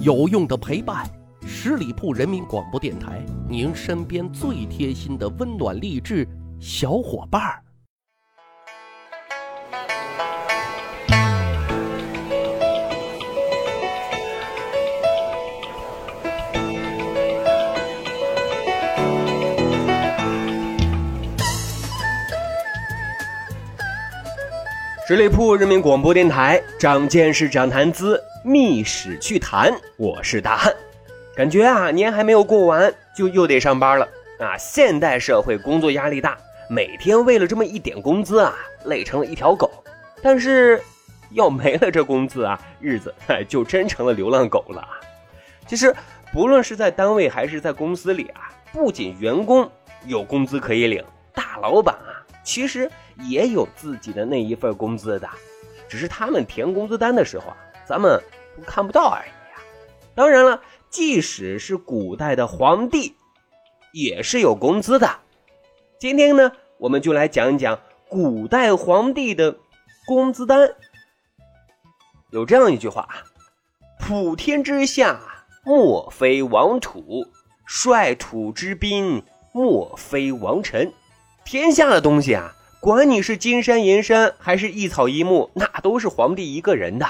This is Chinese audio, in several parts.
有用的陪伴，十里铺人民广播电台，您身边最贴心的温暖励志小伙伴儿。十里铺人民广播电台，长见识，长谈资，密史趣谈。我是大汉。感觉啊，年还没有过完，就又得上班了啊！现代社会工作压力大，每天为了这么一点工资啊，累成了一条狗。但是，要没了这工资啊，日子就真成了流浪狗了。其实，不论是在单位还是在公司里啊，不仅员工有工资可以领，大老板啊，其实。也有自己的那一份工资的，只是他们填工资单的时候啊，咱们看不到而已啊。当然了，即使是古代的皇帝，也是有工资的。今天呢，我们就来讲一讲古代皇帝的工资单。有这样一句话啊：“普天之下莫非王土，率土之滨莫非王臣。”天下的东西啊。管你是金山银山还是一草一木，那都是皇帝一个人的。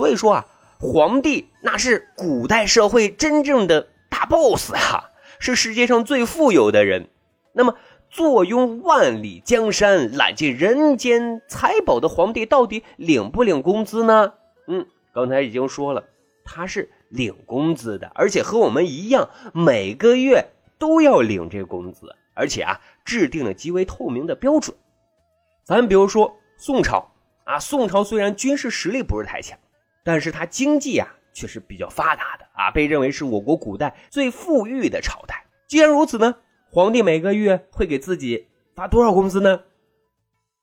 所以说啊，皇帝那是古代社会真正的大 boss 啊，是世界上最富有的人。那么，坐拥万里江山、揽尽人间财宝的皇帝，到底领不领工资呢？嗯，刚才已经说了，他是领工资的，而且和我们一样，每个月都要领这工资，而且啊，制定了极为透明的标准。咱比如说宋朝啊，宋朝虽然军事实力不是太强，但是它经济啊却是比较发达的啊，被认为是我国古代最富裕的朝代。既然如此呢，皇帝每个月会给自己发多少工资呢？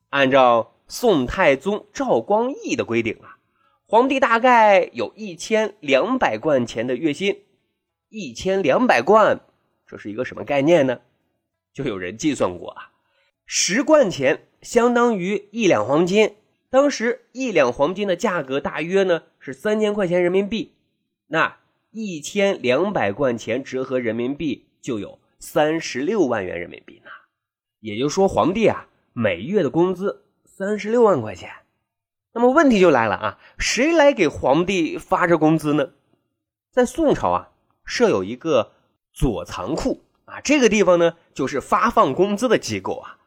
按照宋太宗赵光义的规定啊，皇帝大概有一千两百贯钱的月薪。一千两百贯，这是一个什么概念呢？就有人计算过啊，十贯钱。相当于一两黄金，当时一两黄金的价格大约呢是三千块钱人民币，那一千两百贯钱折合人民币就有三十六万元人民币呢。也就是说，皇帝啊每月的工资三十六万块钱。那么问题就来了啊，谁来给皇帝发这工资呢？在宋朝啊设有一个左藏库啊，这个地方呢就是发放工资的机构啊。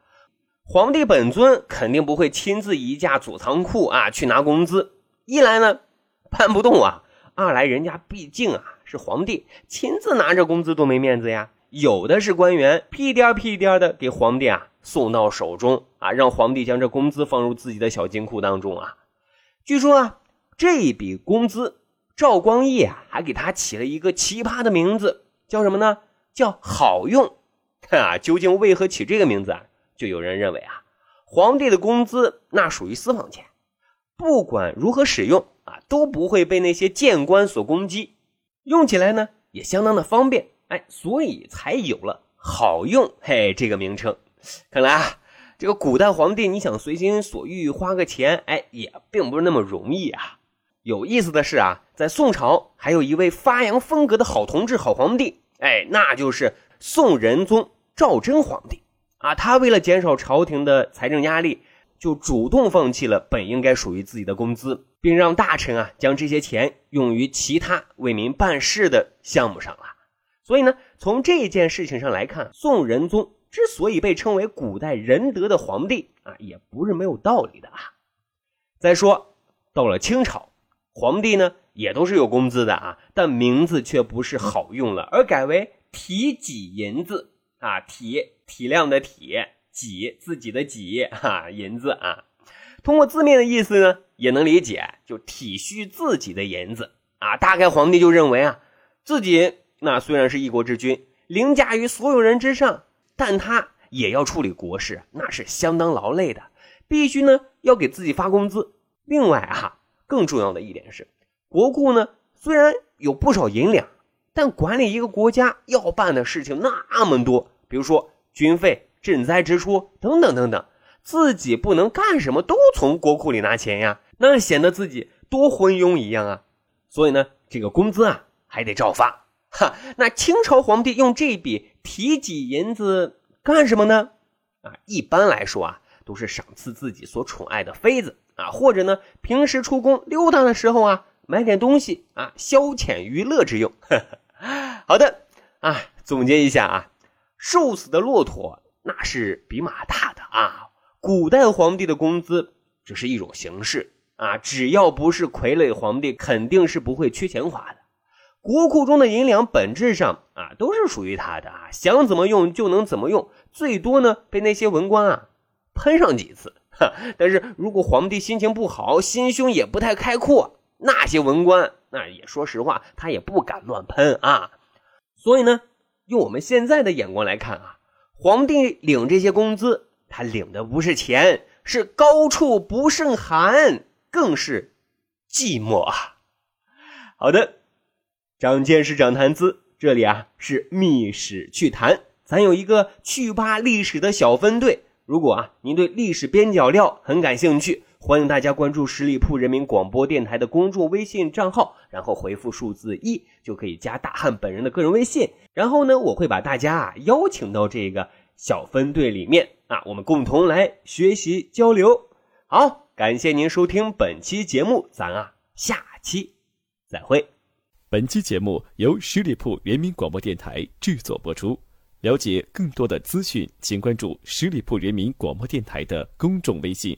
皇帝本尊肯定不会亲自移驾祖仓库啊去拿工资，一来呢搬不动啊，二来人家毕竟啊是皇帝，亲自拿着工资多没面子呀。有的是官员屁颠屁颠的给皇帝啊送到手中啊，让皇帝将这工资放入自己的小金库当中啊。据说啊这笔工资，赵光义啊还给他起了一个奇葩的名字，叫什么呢？叫好用。啊，究竟为何起这个名字啊？就有人认为啊，皇帝的工资那属于私房钱，不管如何使用啊，都不会被那些谏官所攻击，用起来呢也相当的方便，哎，所以才有了好用嘿这个名称。看来啊，这个古代皇帝你想随心所欲花个钱，哎，也并不是那么容易啊。有意思的是啊，在宋朝还有一位发扬风格的好同志、好皇帝，哎，那就是宋仁宗赵祯皇帝。啊，他为了减少朝廷的财政压力，就主动放弃了本应该属于自己的工资，并让大臣啊将这些钱用于其他为民办事的项目上了。所以呢，从这件事情上来看，宋仁宗之所以被称为古代仁德的皇帝啊，也不是没有道理的啊。再说到了清朝，皇帝呢也都是有工资的啊，但名字却不是好用了，而改为提己银子。啊，体体谅的体，己自己的己，哈，银子啊。通过字面的意思呢，也能理解，就体恤自己的银子啊。大概皇帝就认为啊，自己那虽然是一国之君，凌驾于所有人之上，但他也要处理国事，那是相当劳累的，必须呢要给自己发工资。另外啊，更重要的一点是，国库呢虽然有不少银两。但管理一个国家要办的事情那么多，比如说军费、赈灾支出等等等等，自己不能干什么都从国库里拿钱呀，那显得自己多昏庸一样啊！所以呢，这个工资啊还得照发。哈，那清朝皇帝用这笔提己银子干什么呢？啊，一般来说啊，都是赏赐自己所宠爱的妃子啊，或者呢，平时出宫溜达的时候啊，买点东西啊，消遣娱乐之用。好的啊，总结一下啊，瘦死的骆驼那是比马大的啊。古代皇帝的工资只是一种形式啊，只要不是傀儡皇帝，肯定是不会缺钱花的。国库中的银两本质上啊都是属于他的啊，想怎么用就能怎么用，最多呢被那些文官啊喷上几次。哈，但是如果皇帝心情不好，心胸也不太开阔，那些文官那也说实话，他也不敢乱喷啊。所以呢，用我们现在的眼光来看啊，皇帝领这些工资，他领的不是钱，是高处不胜寒，更是寂寞啊。好的。长见识，长谈资。这里啊是密史趣谈，咱有一个趣扒历史的小分队。如果啊您对历史边角料很感兴趣，欢迎大家关注十里铺人民广播电台的公众微信账号，然后回复数字一就可以加大汉本人的个人微信。然后呢，我会把大家啊邀请到这个小分队里面啊，我们共同来学习交流。好，感谢您收听本期节目，咱啊下期再会。本期节目由十里铺人民广播电台制作播出。了解更多的资讯，请关注十里铺人民广播电台的公众微信